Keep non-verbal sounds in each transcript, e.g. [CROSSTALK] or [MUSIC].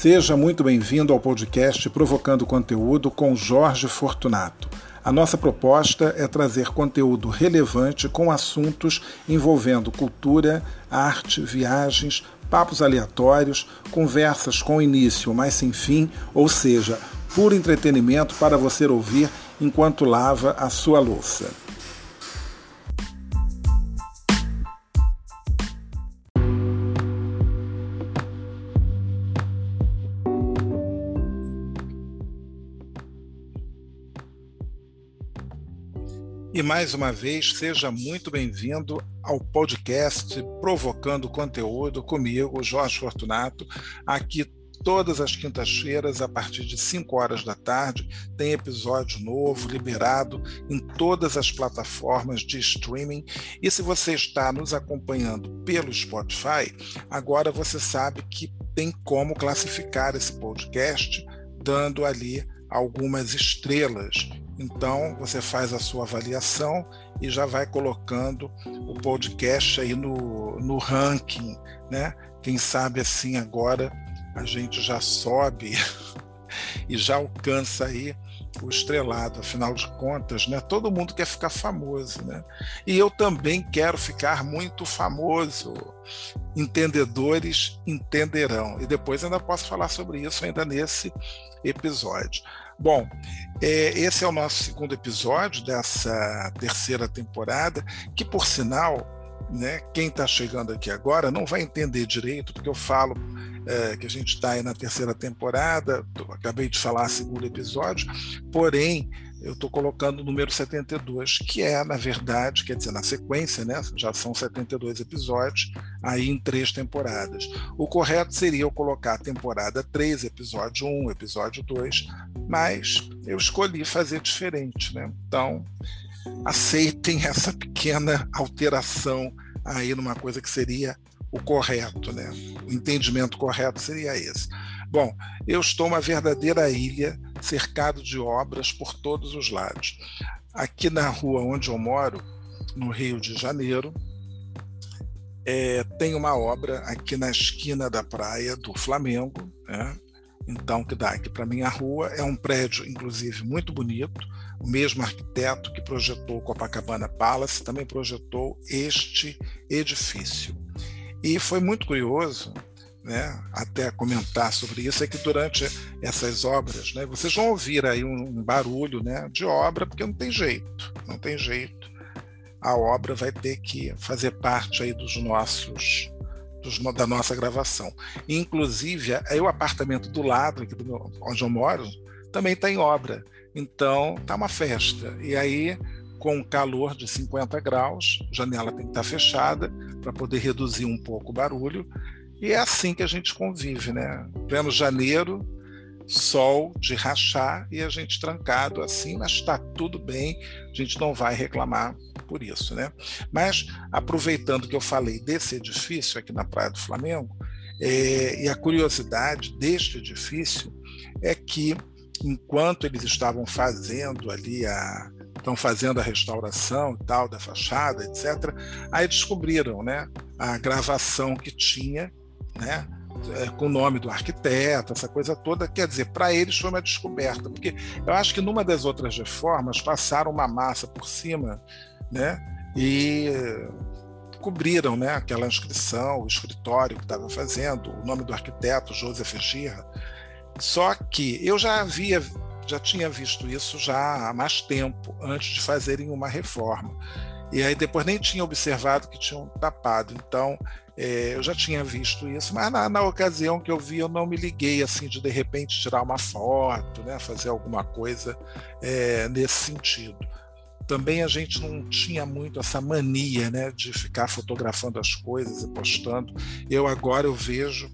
Seja muito bem-vindo ao podcast Provocando Conteúdo com Jorge Fortunato. A nossa proposta é trazer conteúdo relevante com assuntos envolvendo cultura, arte, viagens, papos aleatórios, conversas com início, mas sem fim, ou seja, puro entretenimento para você ouvir enquanto lava a sua louça. Mais uma vez, seja muito bem-vindo ao podcast Provocando Conteúdo comigo, Jorge Fortunato, aqui todas as quintas-feiras, a partir de 5 horas da tarde, tem episódio novo liberado em todas as plataformas de streaming. E se você está nos acompanhando pelo Spotify, agora você sabe que tem como classificar esse podcast, dando ali algumas estrelas. Então, você faz a sua avaliação e já vai colocando o podcast aí no, no ranking, né? Quem sabe assim agora a gente já sobe [LAUGHS] e já alcança aí o estrelado, afinal de contas, né? Todo mundo quer ficar famoso, né? E eu também quero ficar muito famoso. Entendedores entenderão. E depois ainda posso falar sobre isso ainda nesse episódio. Bom, é, esse é o nosso segundo episódio dessa terceira temporada, que por sinal, né, quem está chegando aqui agora não vai entender direito, porque eu falo é, que a gente está aí na terceira temporada, acabei de falar segundo episódio, porém eu estou colocando o número 72, que é, na verdade, quer dizer, na sequência, né? Já são 72 episódios, aí em três temporadas. O correto seria eu colocar a temporada 3, episódio 1, episódio 2, mas eu escolhi fazer diferente, né? Então, aceitem [LAUGHS] essa pequena alteração aí numa coisa que seria o correto, né? O entendimento correto seria esse. Bom, eu estou uma verdadeira ilha, cercado de obras por todos os lados. Aqui na rua onde eu moro, no Rio de Janeiro, é, tem uma obra aqui na esquina da praia do Flamengo, né? então que dá aqui para minha rua. É um prédio, inclusive, muito bonito. O mesmo arquiteto que projetou Copacabana Palace também projetou este edifício. E foi muito curioso né, até comentar sobre isso, é que durante essas obras, né, vocês vão ouvir aí um, um, barulho né, de obra, porque não tem jeito, não tem jeito. A obra vai ter que fazer parte aí dos nossos, dos, da nossa gravação. Inclusive, aí o apartamento do lado, aqui do meu, onde eu moro, também está em obra. Então, tá uma festa. E aí, com calor de 50 graus, janela tem que estar tá fechada para poder reduzir um pouco o barulho. E é assim que a gente convive, né? Pleno janeiro, sol de rachar e a gente trancado assim, mas está tudo bem, a gente não vai reclamar por isso, né? Mas aproveitando que eu falei desse edifício aqui na Praia do Flamengo, é, e a curiosidade deste edifício é que enquanto eles estavam fazendo ali a estão fazendo a restauração e tal da fachada, etc. Aí descobriram, né, a gravação que tinha né? É, com o nome do arquiteto, essa coisa toda, quer dizer, para eles foi uma descoberta, porque eu acho que numa das outras reformas passaram uma massa por cima, né? E cobriram, né? Aquela inscrição, o escritório que estava fazendo, o nome do arquiteto, Joseph Girra. Só que eu já havia, já tinha visto isso já há mais tempo, antes de fazerem uma reforma. E aí depois nem tinha observado que tinham tapado. Então é, eu já tinha visto isso, mas na, na, ocasião que eu vi, eu não me liguei assim de de repente tirar uma foto, né, fazer alguma coisa é, nesse sentido. Também a gente não tinha muito essa mania né, de ficar fotografando as coisas e postando. Eu agora eu vejo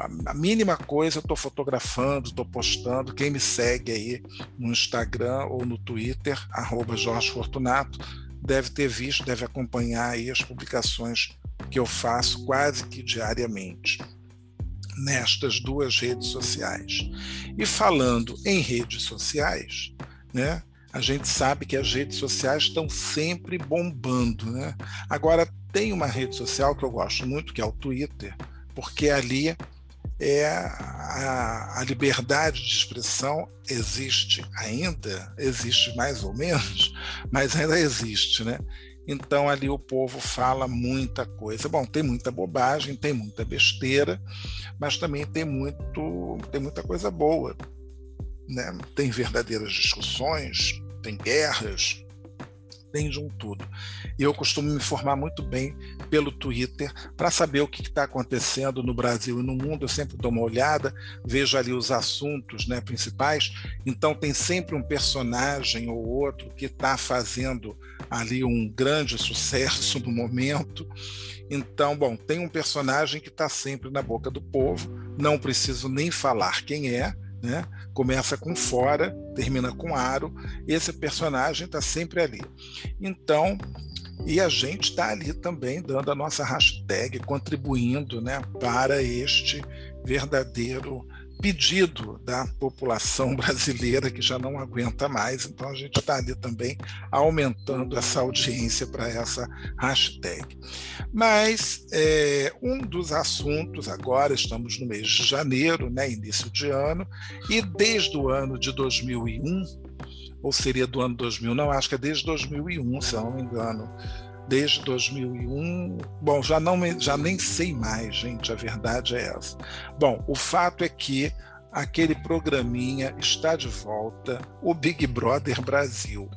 a mínima coisa eu estou fotografando, estou postando. Quem me segue aí no Instagram ou no Twitter, arroba Jorge Fortunato, deve ter visto, deve acompanhar aí as publicações que eu faço quase que diariamente nestas duas redes sociais. E falando em redes sociais, né, a gente sabe que as redes sociais estão sempre bombando. Né? Agora, tem uma rede social que eu gosto muito, que é o Twitter, porque ali é a, a, liberdade de expressão existe ainda, existe mais ou menos, mas ainda existe, né? Então ali o povo fala muita coisa. Bom, tem muita bobagem, tem muita besteira, mas também tem muito, tem muita coisa boa, né? Tem verdadeiras discussões, tem guerras, tem de um tudo. E eu costumo me informar muito bem pelo Twitter para saber o que está acontecendo no Brasil e no mundo. Eu sempre dou uma olhada, vejo ali os assuntos né, principais. Então, tem sempre um personagem ou outro que está fazendo ali um grande sucesso no momento. Então, bom, tem um personagem que está sempre na boca do povo, não preciso nem falar quem é, né? Começa com fora, termina com aro. Esse personagem está sempre ali. Então, e a gente está ali também dando a nossa hashtag, contribuindo né, para este verdadeiro pedido da população [LAUGHS] brasileira que já não aguenta mais, então a gente está ali também aumentando essa audiência para essa hashtag. Mas é, um dos assuntos, agora estamos no mês de janeiro, né, início de ano, e desde o ano de 2001, ou seria do ano 2000, não, acho que é desde 2001, se eu não me engano, desde 2001. Bom, já, não, já nem sei mais, gente, a verdade é essa. Bom, o fato é que aquele programinha está de volta, o Big Brother Brasil.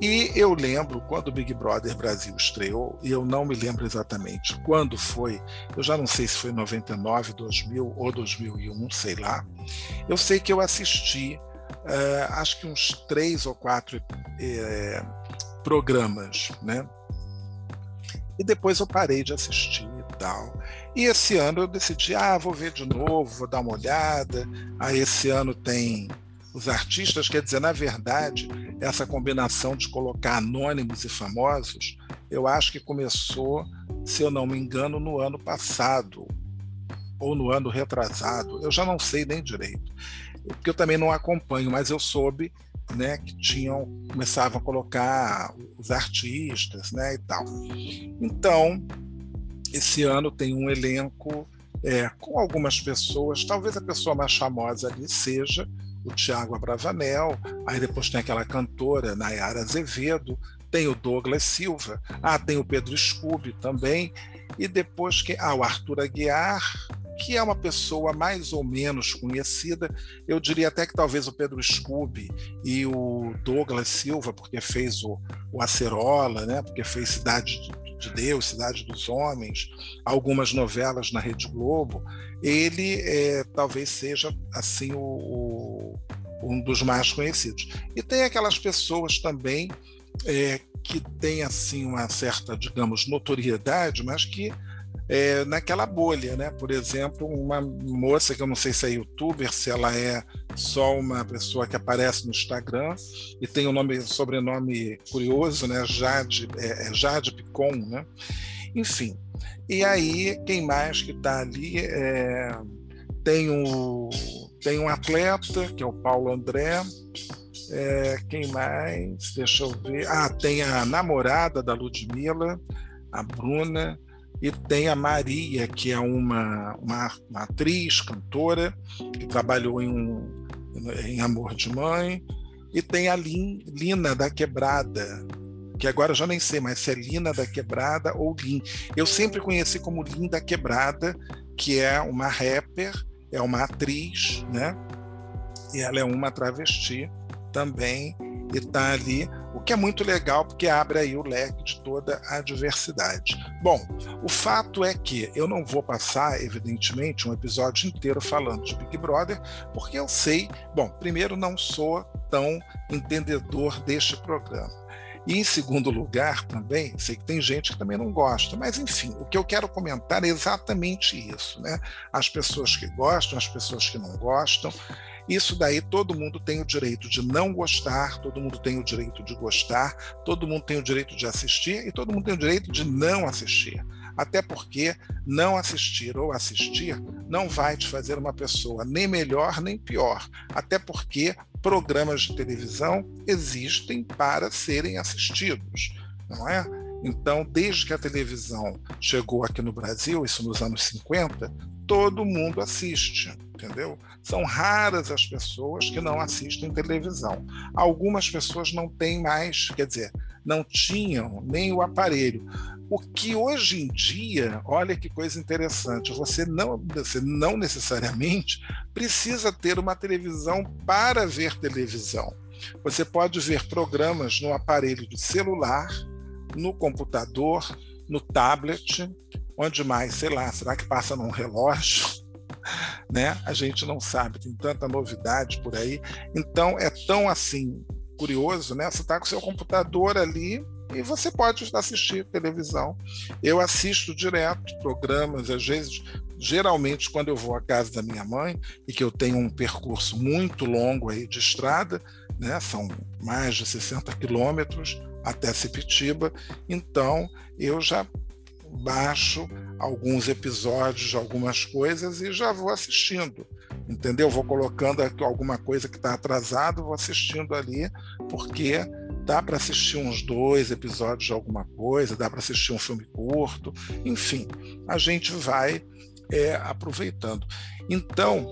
E eu lembro quando o Big Brother Brasil estreou, e eu não me lembro exatamente quando foi, eu já não sei se foi 99, 2000 ou 2001, sei lá. Eu sei que eu assisti, uh, acho que uns três ou quatro uh, programas, né? E depois eu parei de assistir e tal. E esse ano eu decidi, ah, vou ver de novo, vou dar uma olhada. Aí esse ano tem os artistas, quer dizer, na verdade, essa combinação de colocar anônimos e famosos, eu acho que começou, se eu não me engano, no ano passado ou no ano retrasado. Eu já não sei nem direito, porque eu também não acompanho, mas eu soube né, que tinham começavam a colocar os artistas, né, e tal. Então, esse ano tem um elenco é, com algumas pessoas, talvez a pessoa mais famosa ali seja o Tiago Abravanel, aí depois tem aquela cantora Nayara Azevedo, tem o Douglas Silva, ah, tem o Pedro Scooby também, e depois que ah, o Arthur Aguiar, que é uma pessoa mais ou menos conhecida, eu diria até que talvez o Pedro Scooby e o Douglas Silva, porque fez o, o Acerola, né, porque fez Cidade de Deus, Cidade dos Homens, algumas novelas na Rede Globo, ele é, talvez seja assim o, o, um dos mais conhecidos. E tem aquelas pessoas também é, que têm assim uma certa, digamos, notoriedade, mas que é, naquela bolha, né? Por exemplo, uma moça que eu não sei se é youtuber, se ela é só uma pessoa que aparece no Instagram e tem um nome, sobrenome curioso, né? Jade, é, é Jade Picon, né? Enfim. E aí, quem mais que está ali? É, tem, um, tem um atleta, que é o Paulo André. É, quem mais? Deixa eu ver. Ah, tem a namorada da Ludmilla, a Bruna e tem a Maria, que é uma, uma, uma atriz, cantora, que trabalhou em, um, em Amor de Mãe, e tem a Lin, Lina da Quebrada, que agora eu já nem sei mais se é Lina da Quebrada ou Lin. Eu sempre conheci como Lin da Quebrada, que é uma rapper, é uma atriz, né? E ela é uma travesti também, e está ali o que é muito legal porque abre aí o leque de toda a diversidade. Bom, o fato é que eu não vou passar, evidentemente, um episódio inteiro falando de Big Brother, porque eu sei, bom, primeiro não sou tão entendedor deste programa. E em segundo lugar, também, sei que tem gente que também não gosta, mas enfim, o que eu quero comentar é exatamente isso, né? As pessoas que gostam, as pessoas que não gostam, isso daí todo mundo tem o direito de não gostar, todo mundo tem o direito de gostar, todo mundo tem o direito de assistir e todo mundo tem o direito de não assistir. Até porque não assistir ou assistir não vai te fazer uma pessoa nem melhor nem pior. Até porque programas de televisão existem para serem assistidos, não é? Então, desde que a televisão chegou aqui no Brasil, isso nos anos 50, todo mundo assiste, entendeu? São raras as pessoas que não assistem televisão. Algumas pessoas não têm mais, quer dizer, não tinham nem o aparelho. O que hoje em dia, olha que coisa interessante, você não, você não necessariamente precisa ter uma televisão para ver televisão. Você pode ver programas no aparelho de celular, no computador, no tablet, onde mais, sei lá, será que passa num relógio? [LAUGHS] Né? A gente não sabe, tem tanta novidade por aí. Então é tão assim curioso, né? Você está com seu computador ali e você pode assistir televisão. Eu assisto direto programas, às vezes, geralmente quando eu vou à casa da minha mãe e que eu tenho um percurso muito longo aí de estrada, né? São mais de 60 quilômetros até Sepitiba, então eu já baixo alguns episódios, algumas coisas e já vou assistindo, entendeu? Vou colocando alguma coisa que está atrasado, vou assistindo ali, porque dá para assistir uns dois episódios de alguma coisa, dá para assistir um filme curto, enfim, a gente vai é, aproveitando. Então,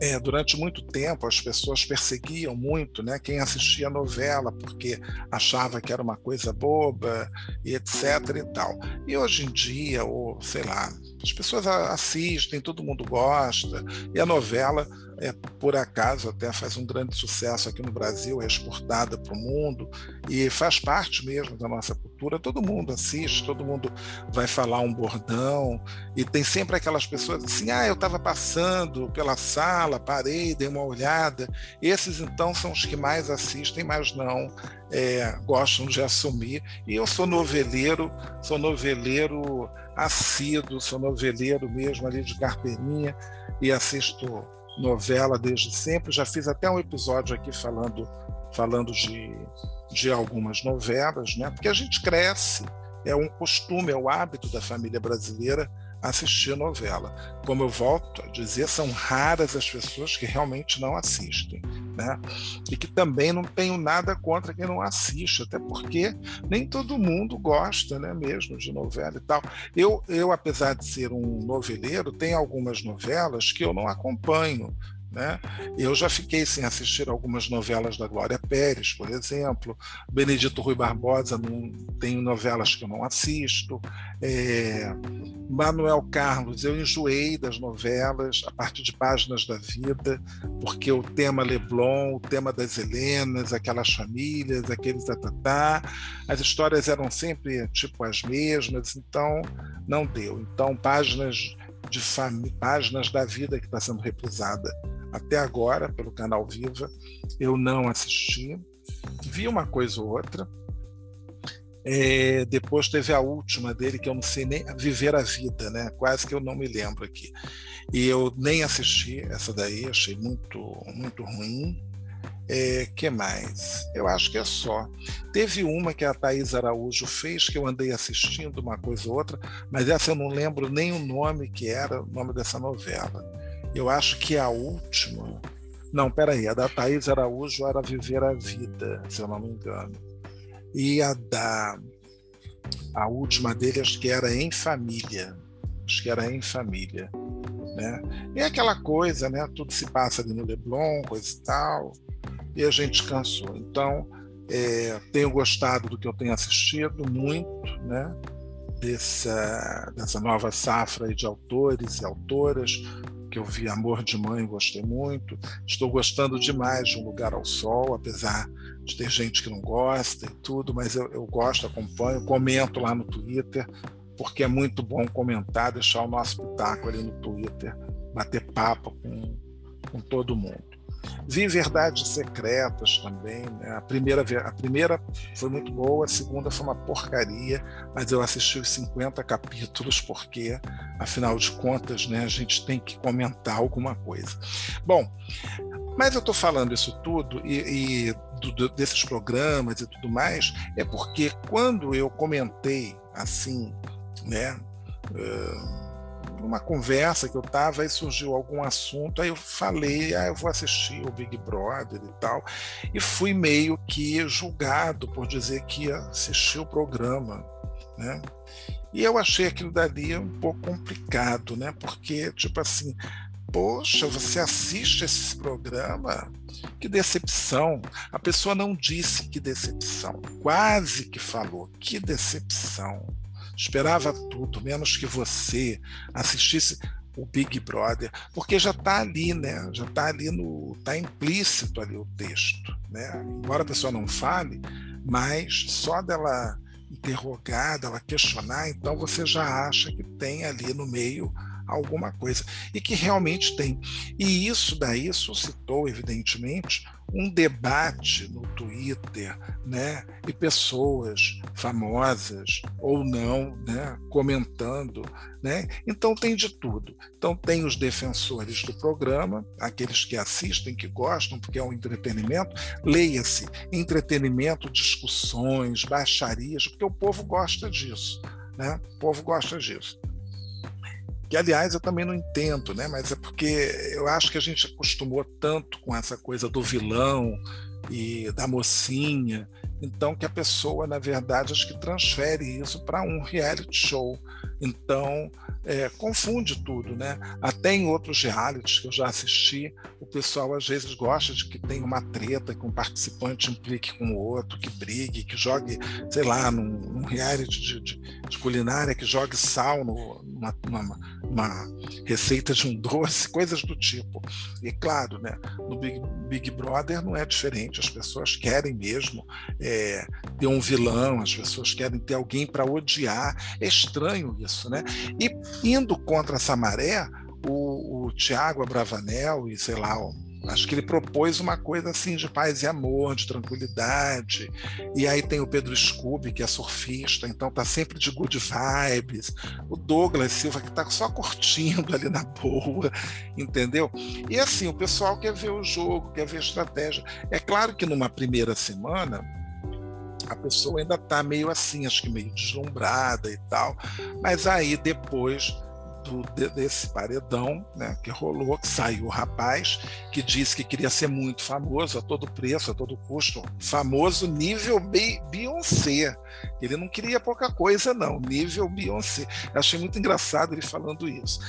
é, durante muito tempo as pessoas perseguiam muito né, quem assistia novela porque achava que era uma coisa boba e etc e tal. E hoje em dia, ou sei lá, as pessoas assistem, todo mundo gosta, e a novela é, por acaso até faz um grande sucesso aqui no Brasil, é exportada para o mundo e faz parte mesmo da nossa cultura. Todo mundo assiste, todo mundo vai falar um bordão e tem sempre aquelas pessoas assim: ah, eu estava passando pela sala, parei, dei uma olhada. Esses então são os que mais assistem, mas não é, gostam de assumir. E eu sou noveleiro, sou noveleiro assíduo, sou noveleiro mesmo ali de carteirinha e assisto novela desde sempre. Já fiz até um episódio aqui falando, falando de, de algumas novelas, né? porque a gente cresce, é um costume, é o hábito da família brasileira assistir novela. Como eu volto a dizer, são raras as pessoas que realmente não assistem. Né? E que também não tenho nada contra quem não assiste, até porque nem todo mundo gosta né, mesmo de novela e tal. Eu, eu, apesar de ser um noveleiro, tenho algumas novelas que eu não acompanho, né? Eu já fiquei sem assistir algumas novelas da Glória Pérez, por exemplo. Benedito Rui Barbosa, não, tem novelas que eu não assisto. É, Manuel Carlos, eu enjoei das novelas a partir de Páginas da Vida, porque o tema Leblon, o tema das Helenas, aquelas famílias, aqueles tatatá, as histórias eram sempre tipo as mesmas, então não deu. Então, páginas de páginas da vida que está sendo reprisada até agora pelo canal Viva. Eu não assisti, vi uma coisa ou outra. É, depois teve a última dele, que eu não sei nem Viver a Vida, né? Quase que eu não me lembro aqui. E eu nem assisti essa daí, achei muito, muito ruim. É, que mais? Eu acho que é só. Teve uma que a Thaís Araújo fez, que eu andei assistindo uma coisa ou outra, mas essa eu não lembro nem o nome que era, o nome dessa novela. Eu acho que a última. Não, peraí, a da Thaís Araújo era Viver a Vida, se eu não me engano. E a da. A última dele, acho que era Em Família. Acho que era Em Família. Né? E aquela coisa, né? Tudo se passa ali no Leblon, coisa e tal. E a gente cansou. Então, é, tenho gostado do que eu tenho assistido muito, né? Dessa, dessa nova safra de autores e autoras que eu vi Amor de Mãe, gostei muito. Estou gostando demais de Um Lugar ao Sol, apesar de ter gente que não gosta e tudo, mas eu, eu gosto, acompanho, comento lá no Twitter, porque é muito bom comentar, deixar o nosso pitaco ali no Twitter, bater papo com, com todo mundo. Vi Verdades Secretas também. Né? A, primeira, a primeira foi muito boa, a segunda foi uma porcaria, mas eu assisti os 50 capítulos porque, afinal de contas, né, a gente tem que comentar alguma coisa. Bom, mas eu estou falando isso tudo e, e do, desses programas e tudo mais, é porque quando eu comentei assim, né? Uh, numa conversa que eu estava, aí surgiu algum assunto, aí eu falei, ah, eu vou assistir o Big Brother e tal, e fui meio que julgado por dizer que ia assistir o programa, né? E eu achei aquilo dali um pouco complicado, né? Porque, tipo assim, poxa, você assiste esse programa? Que decepção. A pessoa não disse que decepção, quase que falou, que decepção. Esperava tudo, menos que você assistisse o Big Brother, porque já está ali, né? Já está ali no, está implícito ali o texto, né? Embora a pessoa não fale, mas só dela interrogar, dela questionar, então você já acha que tem ali no meio alguma coisa. E que realmente tem. E isso daí suscitou, evidentemente, um debate no Twitter, né? E pessoas famosas ou não, né? Comentando, né? Então tem de tudo. Então tem os defensores do programa, aqueles que assistem, que gostam, porque é um entretenimento. Leia-se entretenimento, discussões, baixarias, porque o povo gosta disso, né? O povo gosta disso que aliás eu também não entendo, né? Mas é porque eu acho que a gente acostumou tanto com essa coisa do vilão e da mocinha, então que a pessoa, na verdade, acho que transfere isso para um reality show. Então, é, confunde tudo, né? Até em outros realities que eu já assisti, o pessoal às vezes gosta de que tem uma treta, que um participante implique com o outro, que brigue, que jogue, sei lá, num, num reality de, de, de, culinária, que jogue sal no, numa, numa, numa, receita de um [LAUGHS] doce, coisas do tipo. E claro, né? No Big, Big Brother não é diferente, as pessoas querem mesmo é, ter um vilão, as pessoas querem ter alguém para odiar. É estranho isso, né? E indo contra essa maré, o, o Tiago Abravanel e sei lá, acho que ele propôs uma coisa assim de paz e amor, de tranquilidade. E aí tem o Pedro Scooby, que é surfista, então tá sempre de good vibes. O Douglas Silva, que tá só curtindo ali na boa, entendeu? E assim, o pessoal quer ver o jogo, quer ver a estratégia. É claro que numa primeira semana a pessoa ainda está meio assim, acho que meio deslumbrada e tal, mas aí depois do, desse paredão né, que rolou, que saiu o rapaz, que disse que queria ser muito famoso a todo preço, a todo custo, famoso nível Beyoncé. Ele não queria pouca coisa, não, nível Beyoncé. Eu achei muito engraçado ele falando isso.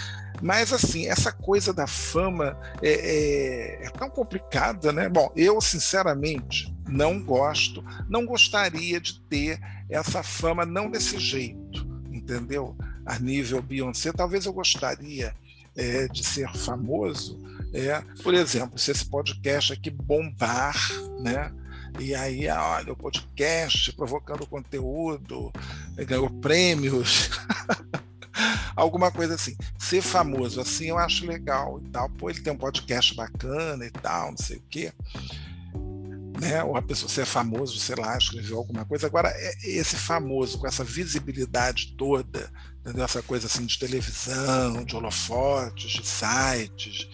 Mas, assim, essa coisa da fama é, é, é tão complicada, né? Bom, eu, sinceramente, não gosto, não gostaria de ter essa fama, não desse jeito, entendeu? A nível Beyoncé, talvez eu gostaria é, de ser famoso, é, por exemplo, se esse podcast aqui bombar, né? E aí, olha, o podcast provocando conteúdo, ganhou prêmios. [LAUGHS] alguma coisa assim. Ser famoso assim eu acho legal e tal. Pô, ele tem um podcast bacana e tal, não sei o quê. Né? Ou a pessoa ser famoso, sei lá, escreveu alguma coisa. Agora, é, esse famoso, com essa visibilidade toda, entendeu? essa coisa assim de televisão, de holofotes, de sites,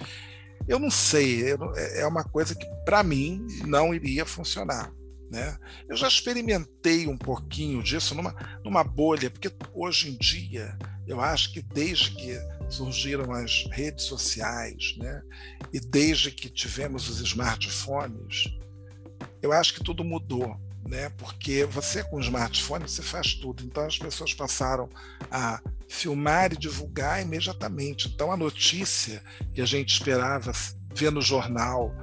eu não sei, é, é uma coisa que para mim não iria funcionar. Né? Eu já experimentei um pouquinho disso numa, numa bolha, porque hoje em dia eu acho que desde que surgiram as redes sociais, né, e desde que tivemos os smartphones, eu acho que tudo mudou, né? Porque você com o smartphone você faz tudo. Então as pessoas passaram a filmar e divulgar imediatamente. Então a notícia que a gente esperava ver no jornal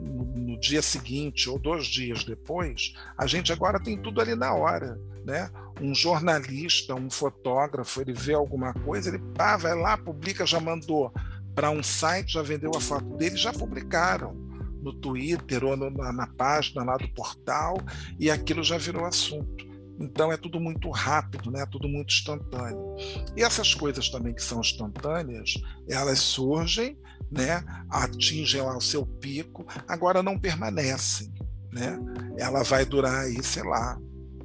no, no dia seguinte ou dois dias depois, a gente agora tem tudo ali na hora, né? um jornalista, um fotógrafo, ele vê alguma coisa, ele pá, vai lá, publica, já mandou para um site, já vendeu a foto dele, já publicaram no Twitter ou no, na, na página lá do portal, e aquilo já virou assunto. Então é tudo muito rápido, né? tudo muito instantâneo. E essas coisas também que são instantâneas, elas surgem, né? atingem lá o seu pico, agora não permanecem. Né? Ela vai durar aí, sei lá,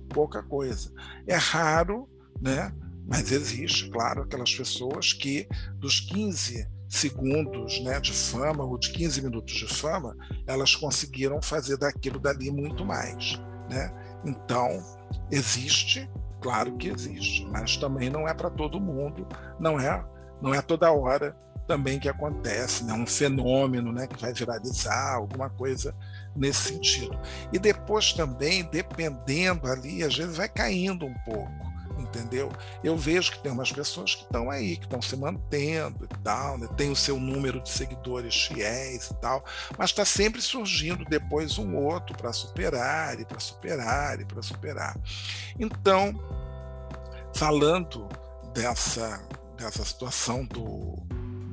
pouca coisa. É raro, né? mas existe, claro, aquelas pessoas que dos 15 segundos né, de fama ou de 15 minutos de fama, elas conseguiram fazer daquilo dali muito mais. Né? Então, existe, claro que existe, mas também não é para todo mundo, não é Não é toda hora também que acontece, né? um fenômeno né, que vai viralizar, alguma coisa nesse sentido. E depois também, dependendo ali, às vezes vai caindo um pouco entendeu? Eu vejo que tem umas pessoas que estão aí, que estão se mantendo e tal, né? tem o seu número de seguidores fiéis e tal, mas está sempre surgindo depois um outro para superar e para superar e para superar. Então, falando dessa, dessa situação do,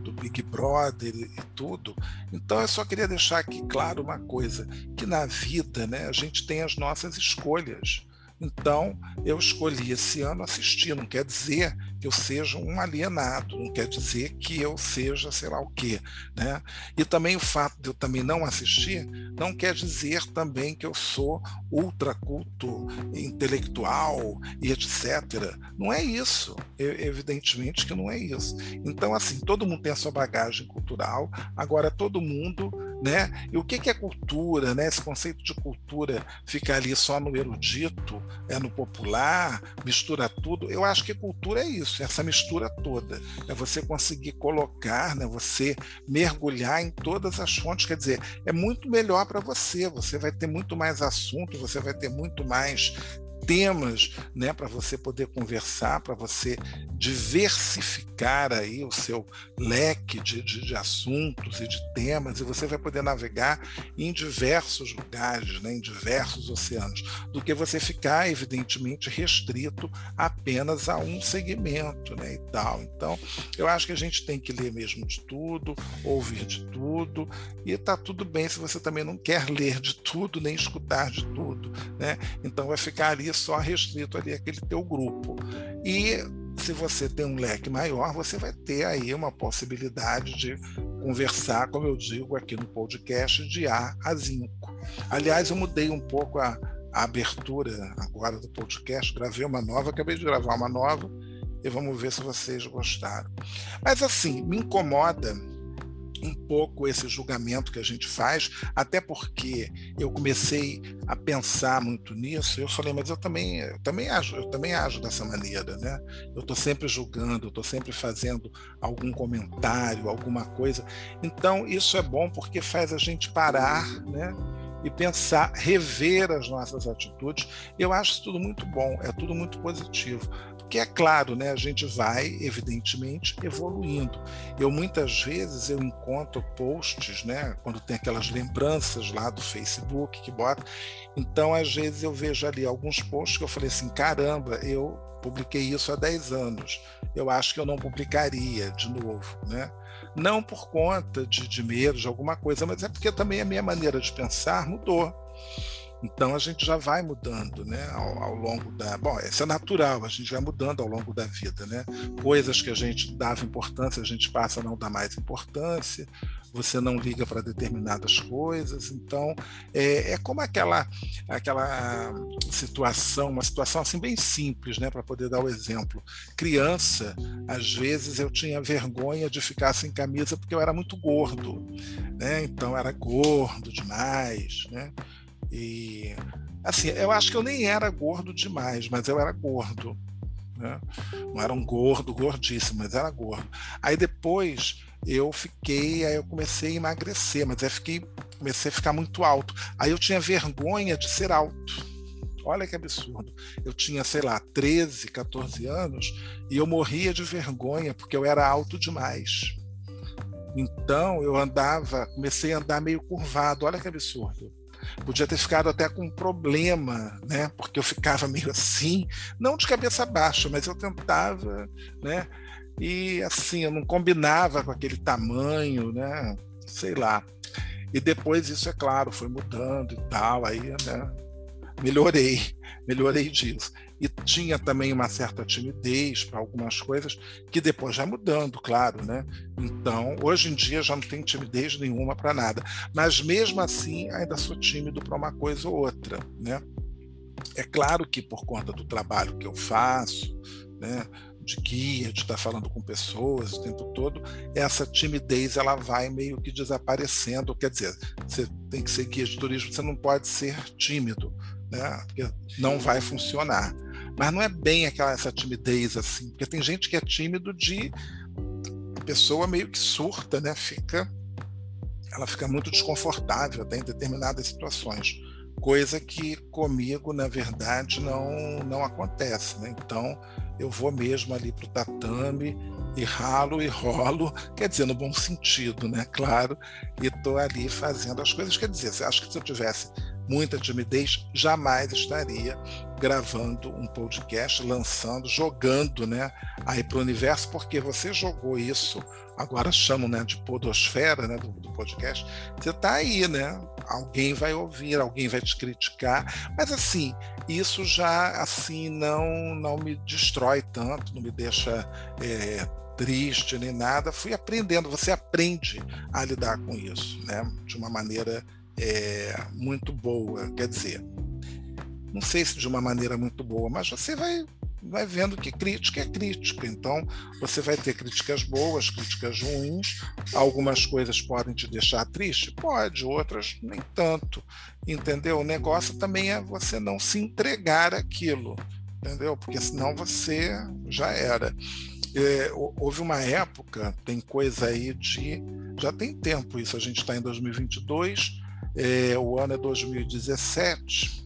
do Big Brother e, tudo. Então eu só queria deixar aqui claro uma coisa, que na vida, né, a gente tem as nossas escolhas. Então, eu escolhi esse ano assistir. Não quer dizer eu seja um alienado, não quer dizer que eu seja sei lá o quê. Né? E também o fato de eu também não assistir não quer dizer também que eu sou ultraculto, intelectual e etc. Não é isso. Evidentemente que não é isso. Então, assim, todo mundo tem a sua bagagem cultural, agora todo mundo né? E o que, que é cultura, né? Esse conceito de cultura fica ali só no erudito, é no popular, mistura tudo. Eu acho que cultura é isso, é essa mistura toda. É você conseguir colocar, né? Você mergulhar em todas as fontes. Quer dizer, é muito melhor para você. Você vai ter muito mais assunto, você vai ter muito mais temas né, para você poder conversar, para você diversificar aí o seu leque de, de, de, assuntos e de temas, e você vai poder navegar em diversos lugares, né, em diversos oceanos, do que você ficar, evidentemente, restrito apenas a um segmento né, e tal. Então, eu acho que a gente tem que ler mesmo de tudo, ouvir de tudo, e está tudo bem se você também não quer ler de tudo, nem escutar de tudo. Né? Então, vai ficar ali só restrito ali aquele teu grupo. E se você tem um leque maior, você vai ter aí uma possibilidade de conversar, como eu digo aqui no podcast, de A a Zinco. Aliás, eu mudei um pouco a, a abertura agora do podcast, gravei uma nova, acabei de gravar uma nova, e vamos ver se vocês gostaram. Mas assim, me incomoda um pouco esse julgamento que a gente faz, até porque eu comecei a pensar muito nisso. Eu falei, mas eu também, eu também ajo, eu também ajo dessa maneira, né? Eu estou sempre julgando, estou sempre fazendo algum comentário, alguma coisa. Então isso é bom porque faz a gente parar, né? E pensar, rever as nossas atitudes. Eu acho isso tudo muito bom, é tudo muito positivo que é claro, né, a gente vai, evidentemente, evoluindo. Eu muitas vezes eu encontro posts, né, quando tem aquelas lembranças lá do Facebook que bota, então às vezes eu vejo ali alguns posts que eu falei assim, caramba, eu publiquei isso há 10 anos, eu acho que eu não publicaria de novo, né? Não por conta de, de medo, de alguma coisa, mas é porque também a minha maneira de pensar mudou. Então a gente já vai mudando, né, ao, ao, longo da. Bom, isso é natural, a gente vai mudando ao longo da vida, né? Coisas que a gente dava importância, a gente passa a não dar mais importância. Você não liga para determinadas coisas, então é, é, como aquela aquela situação, uma situação assim bem simples, né, para poder dar o exemplo. Criança, às vezes eu tinha vergonha de ficar sem camisa porque eu era muito gordo, né? Então era gordo demais, né? E assim, eu acho que eu nem era gordo demais, mas eu era gordo. Né? Não era um gordo, gordíssimo, mas era gordo. Aí depois eu fiquei, aí eu comecei a emagrecer, mas aí fiquei, comecei a ficar muito alto. Aí eu tinha vergonha de ser alto. Olha que absurdo. Eu tinha, sei lá, 13, 14 anos e eu morria de vergonha porque eu era alto demais. Então eu andava, comecei a andar meio curvado. Olha que absurdo. Podia ter ficado até com um problema, né? Porque eu ficava meio assim, não de cabeça baixa, mas eu tentava, né? E assim, eu não combinava com aquele tamanho, né? Sei lá. E depois isso, é claro, foi mudando e tal, aí, né? Melhorei, melhorei disso e tinha também uma certa timidez para algumas coisas que depois já mudando, claro, né? Então, hoje em dia já não tenho timidez nenhuma para nada, mas mesmo assim ainda sou tímido para uma coisa ou outra, né? É claro que por conta do trabalho que eu faço, né, de guia, de estar falando com pessoas o tempo todo, essa timidez ela vai meio que desaparecendo. Quer dizer, você tem que ser guia de turismo, você não pode ser tímido, né? Porque não vai funcionar. Mas não é bem aquela essa timidez assim, porque tem gente que é tímido de pessoa meio que surta, né? Fica, ela fica muito desconfortável até em determinadas situações, coisa que comigo, na verdade, não não acontece, né? Então eu vou mesmo ali para o tatame e ralo e rolo, quer dizer, no bom sentido, né? Claro, e estou ali fazendo as coisas. Quer dizer, acho que se eu tivesse muita timidez, jamais estaria gravando um podcast, lançando, jogando né, aí para o universo, porque você jogou isso, agora chamam né, de podosfera né, do, do podcast, você está aí, né? Alguém vai ouvir, alguém vai te criticar, mas assim, isso já assim não, não me destrói tanto, não me deixa é, triste nem nada. Fui aprendendo, você aprende a lidar com isso, né? De uma maneira é, muito boa. Quer dizer, não sei se de uma maneira muito boa, mas você vai vai vendo que crítica é crítica. Então, você vai ter críticas boas, críticas ruins. Algumas coisas podem te deixar triste? Pode, outras nem tanto. Entendeu? O negócio também é você não se entregar aquilo, entendeu? Porque senão você já era. É, houve uma época, tem coisa aí de. Já tem tempo isso, a gente está em 2022 é, o ano é 2017,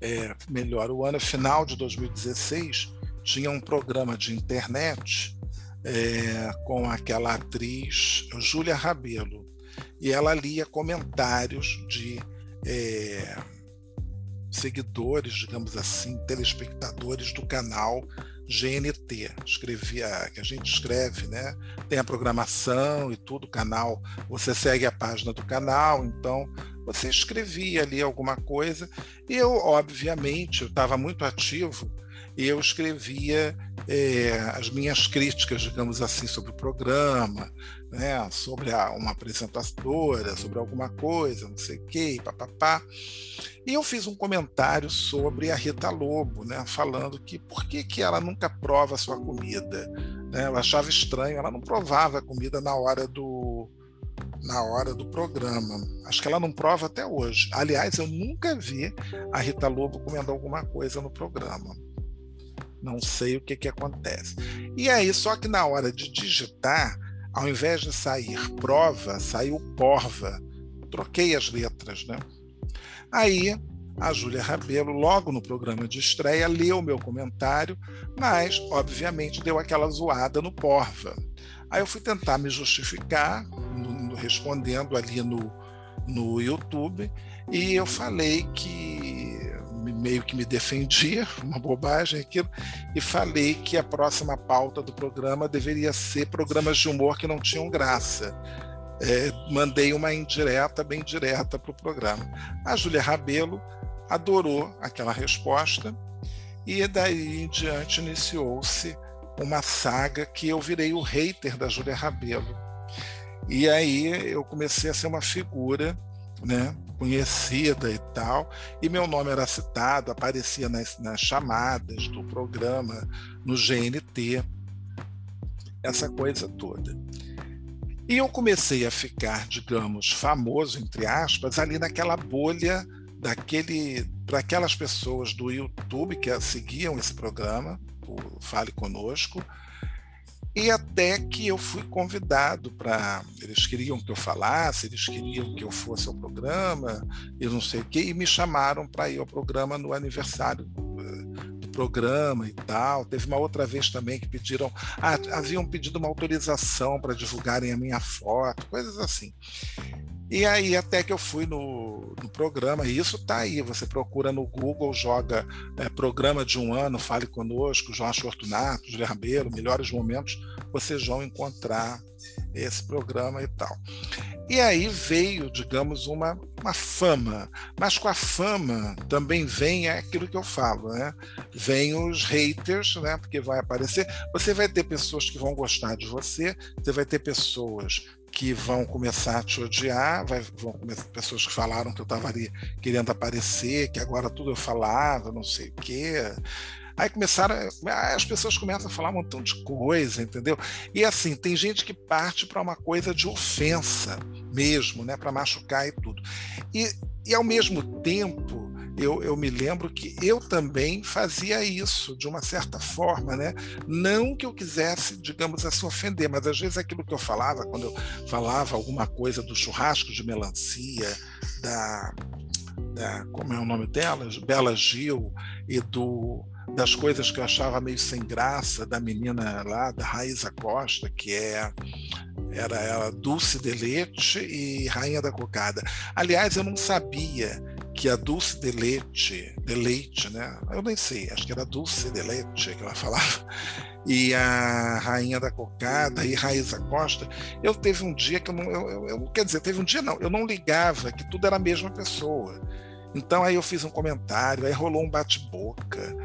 é, melhor, o ano final de 2016 tinha um programa de internet é, com aquela atriz Júlia Rabelo. E ela lia comentários de é, seguidores, digamos assim, telespectadores do canal GNT, escrevia, que a gente escreve, né? Tem a programação e tudo, o canal, você segue a página do canal, então você escrevia ali alguma coisa. E eu, obviamente, eu estava muito ativo eu escrevia é, as minhas críticas, digamos assim, sobre o programa, né, sobre a, uma apresentadora, sobre alguma coisa, não sei o quê, papapá. E eu fiz um comentário sobre a Rita Lobo, né, falando que por que, que ela nunca prova a sua comida. Né? Eu achava estranho, ela não provava a comida na hora do na hora do programa. Acho que ela não prova até hoje. Aliás, eu nunca vi a Rita Lobo comendo alguma coisa no programa. Não sei o que, que acontece. E aí, só que na hora de digitar, ao invés de sair prova, saiu porva. Troquei as letras, né? Aí a Júlia Rabelo, logo no programa de estreia, leu o meu comentário, mas, obviamente, deu aquela zoada no Porva. Aí eu fui tentar me justificar, no, no, respondendo ali no, no YouTube, e eu falei que meio que me defendia, [LAUGHS] uma bobagem aquilo, e falei que a próxima pauta do programa deveria ser programas de humor que não tinham graça. É, mandei uma indireta, bem direta para o programa. A Júlia Rabelo adorou aquela resposta e daí em diante iniciou-se uma saga que eu virei o hater da Júlia Rabelo. E aí eu comecei a ser uma figura né, conhecida e tal, e meu nome era citado, aparecia nas, nas chamadas do programa, no GNT, essa coisa toda. E eu comecei a ficar, digamos, famoso, entre aspas, ali naquela bolha daquele para aquelas pessoas do YouTube que seguiam esse programa, o Fale Conosco, e até que eu fui convidado para. Eles queriam que eu falasse, eles queriam que eu fosse ao programa, eu não sei o quê, e me chamaram para ir ao programa no aniversário eh, do programa e tal. Teve uma outra vez também que pediram. Ah, haviam pedido uma autorização para divulgarem a minha foto, coisas assim. E aí até que eu fui no, no programa, e isso tá aí, você procura no Google, joga é, programa de um ano, fale conosco, João Fortunato, Júlio Rabelo, melhores momentos, vocês vão encontrar esse programa e tal. E aí veio, digamos, uma, uma fama, mas com a fama também vem aquilo que eu falo, né? Vem os haters, né? Porque vai aparecer, você vai ter pessoas que vão gostar de você, você vai ter pessoas que vão começar a te odiar, vai, vão começar, pessoas que falaram que eu estava ali querendo aparecer, que agora tudo eu falava, não sei o quê. Aí começaram, as pessoas começam a falar um montão de coisa, entendeu? E assim, tem gente que parte para uma coisa de ofensa mesmo, né, para machucar e tudo. E, e ao mesmo tempo, eu, eu me lembro que eu também fazia isso de uma certa forma, né? Não que eu quisesse, digamos assim, ofender, mas às vezes aquilo que eu falava, quando eu falava alguma coisa do churrasco de melancia, da, da como é o nome delas? Bela Gil, e do das coisas que eu achava meio sem graça da menina lá, da Raíza Costa, que é era ela Dulce de Leite e Rainha da Cocada. Aliás, eu não sabia que a Dulce de Leite, de Leite, né? Eu nem sei, acho que era Dulce de Leite que ela falava. E a Rainha da Cocada e Raíza Costa, eu teve um dia que eu não, eu, eu, quer dizer, teve um dia não, eu não ligava que tudo era a mesma pessoa. Então aí eu fiz um comentário, aí rolou um bate-boca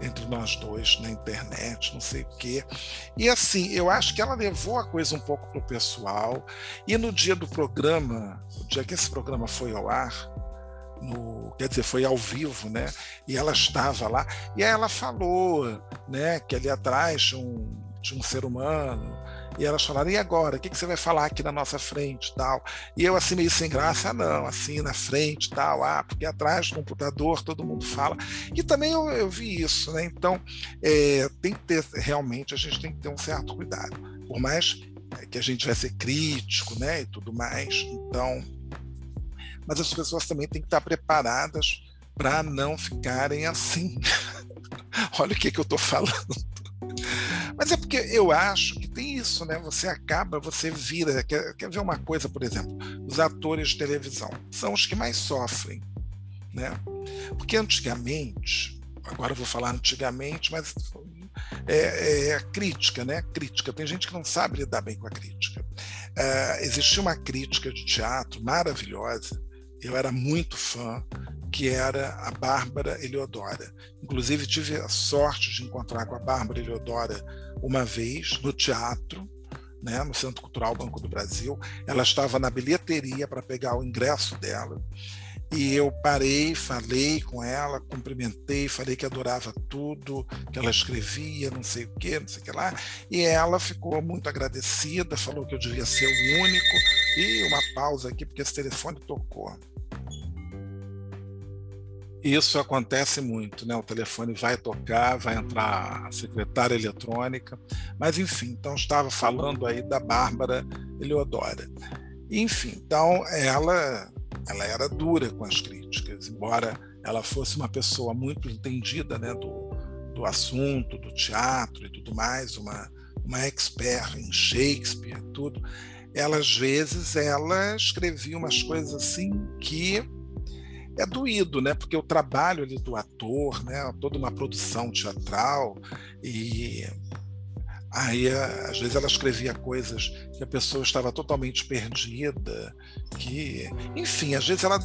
entre nós dois na internet, não sei o quê. E assim, eu acho que ela levou a coisa um pouco para o pessoal. E no dia do programa, o dia que esse programa foi ao ar, no, quer dizer, foi ao vivo, né? E ela estava lá, e aí ela falou, né, que ali atrás tinha um, um ser humano e elas falaram, e agora? O que, você vai falar aqui na nossa frente tal? E eu assim, meio sem graça, não, assim, na frente tal, ah, porque atrás do computador todo mundo fala. E também eu, eu vi isso, né? Então, é, tem que ter, realmente, a gente tem que ter um certo cuidado. Por mais que a gente vai ser crítico, né, e tudo mais. Então, mas as pessoas também têm que estar preparadas para não ficarem assim. [LAUGHS] Olha o que, que eu estou falando. Mas é porque eu acho que tem isso, né? Você acaba, você vira. Quer, quer ver uma coisa, por exemplo? Os atores de televisão são os que mais sofrem, né? Porque antigamente, agora eu vou falar antigamente, mas é, é, crítica, né? Crítica. Tem gente que não sabe lidar bem com a crítica. É, existia uma crítica de teatro maravilhosa. Eu era muito fã que era a Bárbara Eliodora. Inclusive, tive a sorte de encontrar com a Bárbara Eliodora uma vez no teatro, né, no Centro Cultural Banco do Brasil. Ela estava na bilheteria para pegar o ingresso dela. E eu parei, falei com ela, cumprimentei, falei que adorava tudo, que ela escrevia, não sei o que, não sei o que lá. E ela ficou muito agradecida, falou que eu devia ser o único. E uma pausa aqui, porque esse telefone tocou. Isso acontece muito, né? O telefone vai tocar, vai entrar a secretária eletrônica, mas enfim, então estava falando aí da Bárbara Eleodora. Enfim, então ela ela era dura com as críticas, embora ela fosse uma pessoa muito entendida, né, do, do assunto, do teatro e tudo mais, uma uma expert em Shakespeare, tudo. Ela às vezes ela escrevia umas coisas assim que é doído, né? Porque o trabalho ali do ator, né? Toda uma produção teatral e aí às vezes ela escrevia coisas que a pessoa estava totalmente perdida, que, enfim, às vezes ela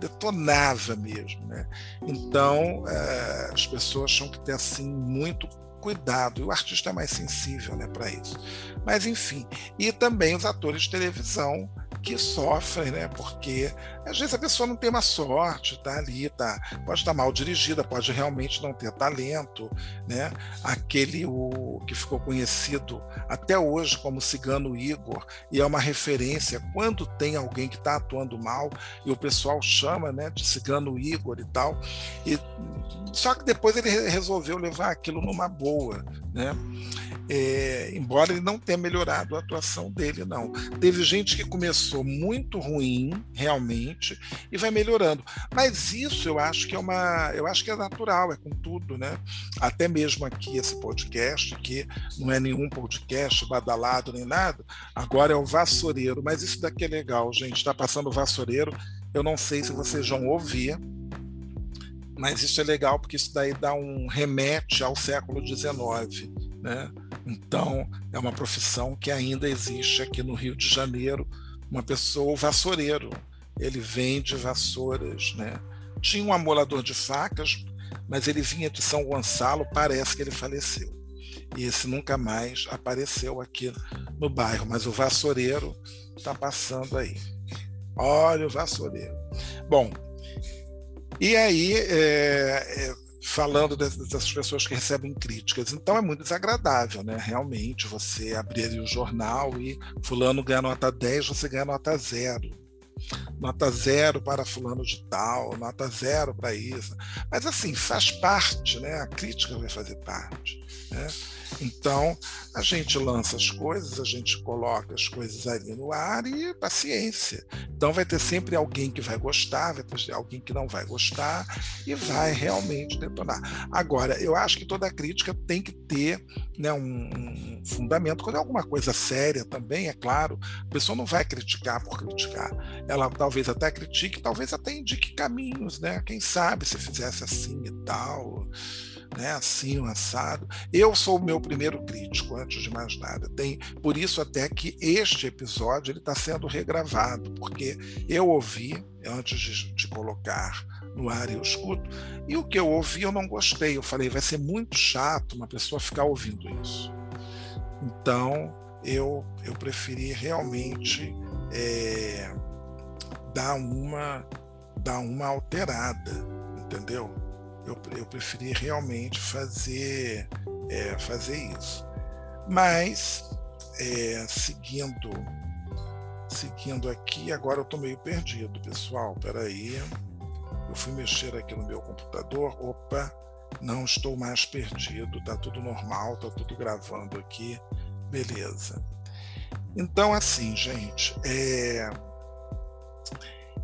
detonava mesmo, né? Então é, as pessoas tinham que ter assim muito cuidado. E o artista é mais sensível, né, para isso. Mas enfim, e também os atores de televisão que sofrem, né? Porque às vezes a pessoa não tem uma sorte, tá ali, tá, pode estar mal dirigida, pode realmente não ter talento, né? Aquele o que ficou conhecido até hoje como Cigano Igor e é uma referência quando tem alguém que está atuando mal e o pessoal chama, né, de Cigano Igor e tal. E só que depois ele resolveu levar aquilo numa boa, né? É, embora ele não tenha melhorado a atuação dele, não. Teve gente que começou muito ruim, realmente, e vai melhorando. Mas isso eu acho que é uma, eu acho que é natural, é com tudo, né? Até mesmo aqui esse podcast, que não é nenhum podcast badalado nem nada, agora é o Vassoureiro. Mas isso daqui é legal, gente. Está passando o Vassoureiro. Eu não sei se vocês vão ouvir, mas isso é legal porque isso daí dá um remete ao século XIX, né? Então, é uma profissão que ainda existe aqui no Rio de Janeiro, uma pessoa, o vassoureiro, ele vende vassouras, né? Tinha um amolador de facas, mas ele vinha de São Gonçalo, parece que ele faleceu. E esse nunca mais apareceu aqui no bairro, mas o vassoureiro está passando aí. Olha o vassoureiro. Bom, e aí é, é, falando dessas pessoas que recebem críticas. Então é muito desagradável, né? Realmente, você abrir o jornal e fulano ganha nota 10, você ganha nota 0. nota zero para fulano de tal, nota zero para isso. Mas assim, faz parte, né? A crítica vai fazer parte. Né? Então, a gente lança as coisas, a gente coloca as coisas ali no ar e paciência. Então, vai ter sempre alguém que vai gostar, vai ter alguém que não vai gostar e vai realmente detonar. Agora, eu acho que toda crítica tem que ter né, um, fundamento. Quando é alguma coisa séria também, é claro, a pessoa não vai criticar por criticar. Ela talvez até critique, talvez até indique caminhos, né? Quem sabe se fizesse assim e tal né, assim, um assado. Eu sou o meu primeiro crítico, antes de mais nada. Tem, por isso até que este episódio ele está sendo regravado, porque eu ouvi antes de, de colocar no ar eu escuto, e o que eu ouvi eu não gostei. Eu falei, vai ser muito chato uma pessoa ficar ouvindo isso. Então, eu, eu preferi realmente é, dar uma dar uma alterada, entendeu? Eu, eu preferi realmente fazer, é, fazer isso. Mas, é, seguindo, seguindo aqui, agora eu estou meio perdido, pessoal. Peraí, eu fui mexer aqui no meu computador. Opa, não estou mais perdido, tá tudo normal, tá tudo gravando aqui, beleza. Então, assim, gente, é,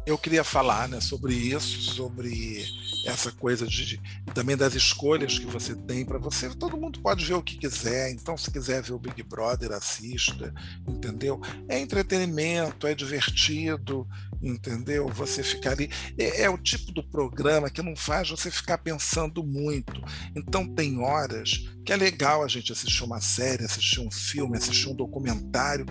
eu queria falar né, sobre isso, sobre essa coisa de, também das escolhas que você tem para você. Todo mundo pode ver o que quiser, então se quiser ver o Big Brother, assista, entendeu? É entretenimento, é divertido, entendeu? Você ficar ali. É, é o tipo do programa que não faz você ficar pensando muito. Então tem horas que é legal a gente assistir uma série, assistir um filme, assistir um documentário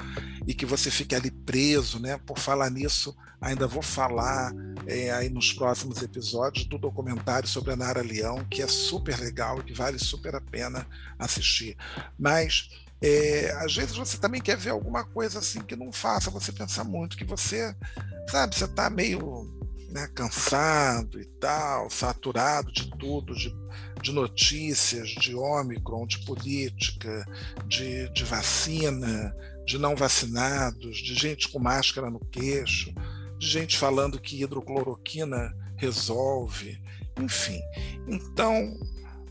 e que você fique ali preso, né? Por falar nisso, ainda vou falar é, aí nos próximos episódios do documentário sobre a Nara Leão, que é super legal e que vale super a pena assistir. Mas é, às vezes você também quer ver alguma coisa assim que não faça você pensar muito, que você, sabe, você está meio né, cansado e tal, saturado de tudo, de, de notícias, de Ômicron, de política, de, de vacina, de não vacinados, de gente com máscara no queixo, de gente falando que hidrocloroquina resolve, enfim. Então,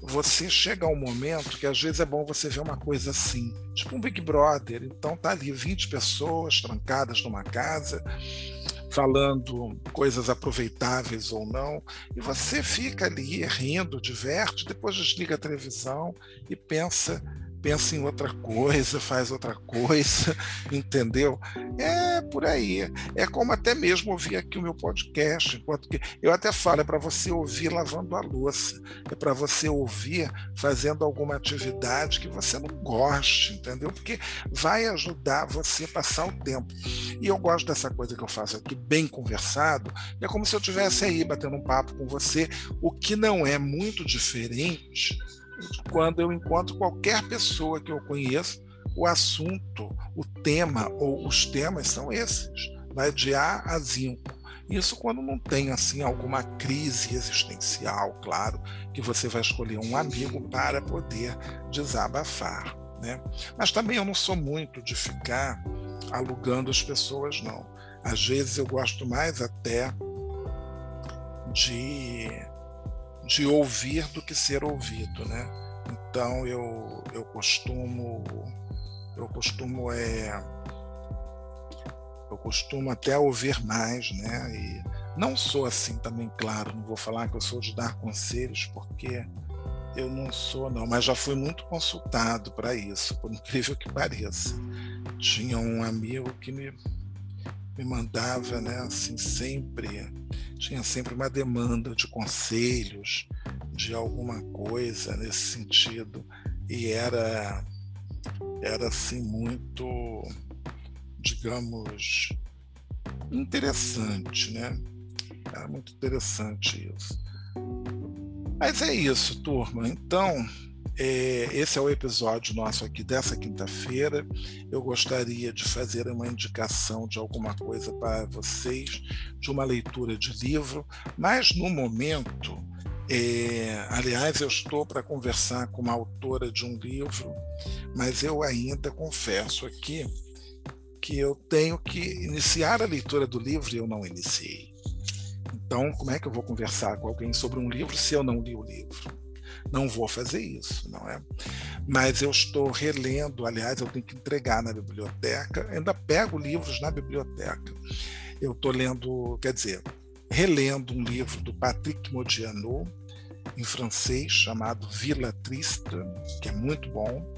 você chega a um momento que às vezes é bom você ver uma coisa assim, tipo um Big Brother. Então tá ali 20 pessoas trancadas numa casa, falando coisas aproveitáveis ou não, e você fica ali rindo, diverte, depois desliga a televisão e pensa pensa em outra coisa, [LAUGHS] faz outra coisa, [LAUGHS] entendeu? É por aí. É como até mesmo ouvir aqui o meu podcast, enquanto que eu até falo, é para você ouvir lavando a louça, é para você ouvir fazendo alguma atividade que você não goste, entendeu? Porque vai ajudar você a passar o tempo. E eu gosto dessa coisa que eu faço aqui, bem conversado, é como se eu estivesse aí batendo um papo com você, o que não é muito diferente quando eu encontro qualquer pessoa que eu conheço, o assunto, o tema ou os temas são esses, vai de A a Zinco. Isso quando não tem assim alguma crise existencial, claro, que você vai escolher um amigo para poder desabafar, né? Mas também eu não sou muito de ficar alugando as pessoas, não. Às vezes eu gosto mais até de de ouvir do que ser ouvido, né? Então eu, eu costumo eu costumo é eu costumo até ouvir mais, né? E não sou assim também, claro, não vou falar que eu sou de dar conselhos, porque eu não sou, não, mas já fui muito consultado para isso, por incrível que pareça. Tinha um amigo que me me mandava, né, assim, sempre, tinha sempre uma demanda de conselhos, de alguma coisa nesse sentido, e era, era assim, muito, digamos, interessante, né? Era muito interessante isso. Mas é isso, turma. Então, esse é o episódio nosso aqui dessa quinta-feira. Eu gostaria de fazer uma indicação de alguma coisa para vocês, de uma leitura de livro, mas no momento, é, aliás, eu estou para conversar com uma autora de um livro, mas eu ainda confesso aqui que eu tenho que iniciar a leitura do livro e eu não iniciei. Então, como é que eu vou conversar com alguém sobre um livro se eu não li o livro? Não vou fazer isso, não é? Mas eu estou relendo, aliás, eu tenho que entregar na biblioteca, ainda pego livros na biblioteca. Eu estou lendo, quer dizer, relendo um livro do Patrick Modiano, em francês, chamado Vila Triste, que é muito bom.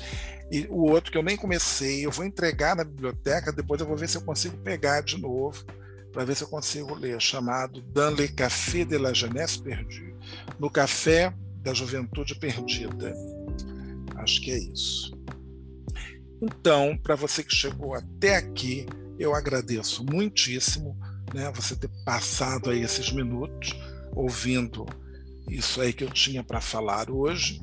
E o outro que eu nem comecei, eu vou entregar na biblioteca, depois eu vou ver se eu consigo pegar de novo, para ver se eu consigo ler, chamado Dans le café de la jeunesse perdue. No café da juventude perdida. Acho que é isso. Então, para você que chegou até aqui, eu agradeço muitíssimo né, você ter passado aí esses minutos ouvindo isso aí que eu tinha para falar hoje.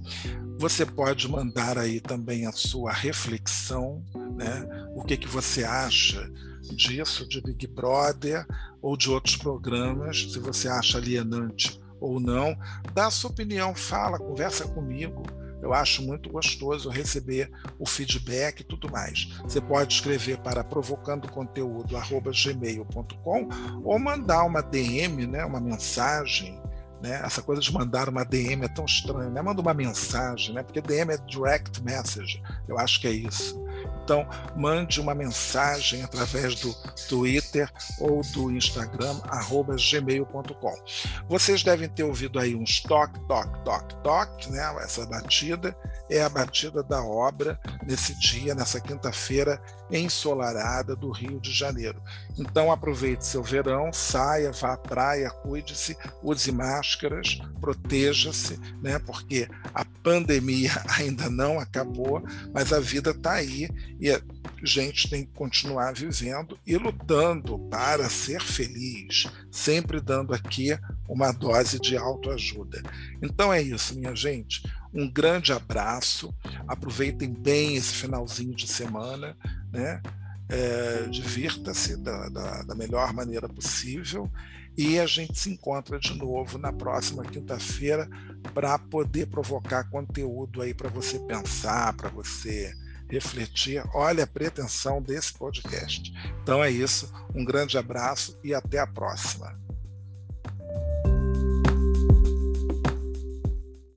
Você pode mandar aí também a sua reflexão, né? O que que você acha disso de Big Brother ou de outros programas, se você acha alienante ou não, dá a sua opinião, fala, conversa comigo. Eu acho muito gostoso receber o feedback e tudo mais. Você pode escrever para provocandoconteúdo@gmail.com ou mandar uma DM, né, uma mensagem né? Essa coisa de mandar uma DM é tão estranha, né? Manda uma mensagem, né? Porque DM é direct message, eu acho que é isso. Então, mande uma mensagem através do Twitter ou do Instagram, arroba gmail.com. Vocês devem ter ouvido aí uns toque, toque, toque, toque, né? Essa batida é a batida da obra nesse dia, nessa quinta-feira ensolarada do Rio de Janeiro. Então aproveite seu verão, saia, vá à praia, cuide-se, use máscaras, proteja-se, né? Porque a pandemia [LAUGHS] ainda não acabou, mas a vida está aí e a gente tem que continuar vivendo e lutando para ser feliz, sempre dando aqui uma dose de autoajuda. Então é isso, minha gente. Um grande abraço. Aproveitem bem esse finalzinho de semana, né? É, divirta-se da, da, da melhor maneira possível e a gente se encontra de novo na próxima quinta-feira para poder provocar conteúdo aí para você pensar, para você refletir. Olha a pretensão desse podcast. Então é isso. Um grande abraço e até a próxima.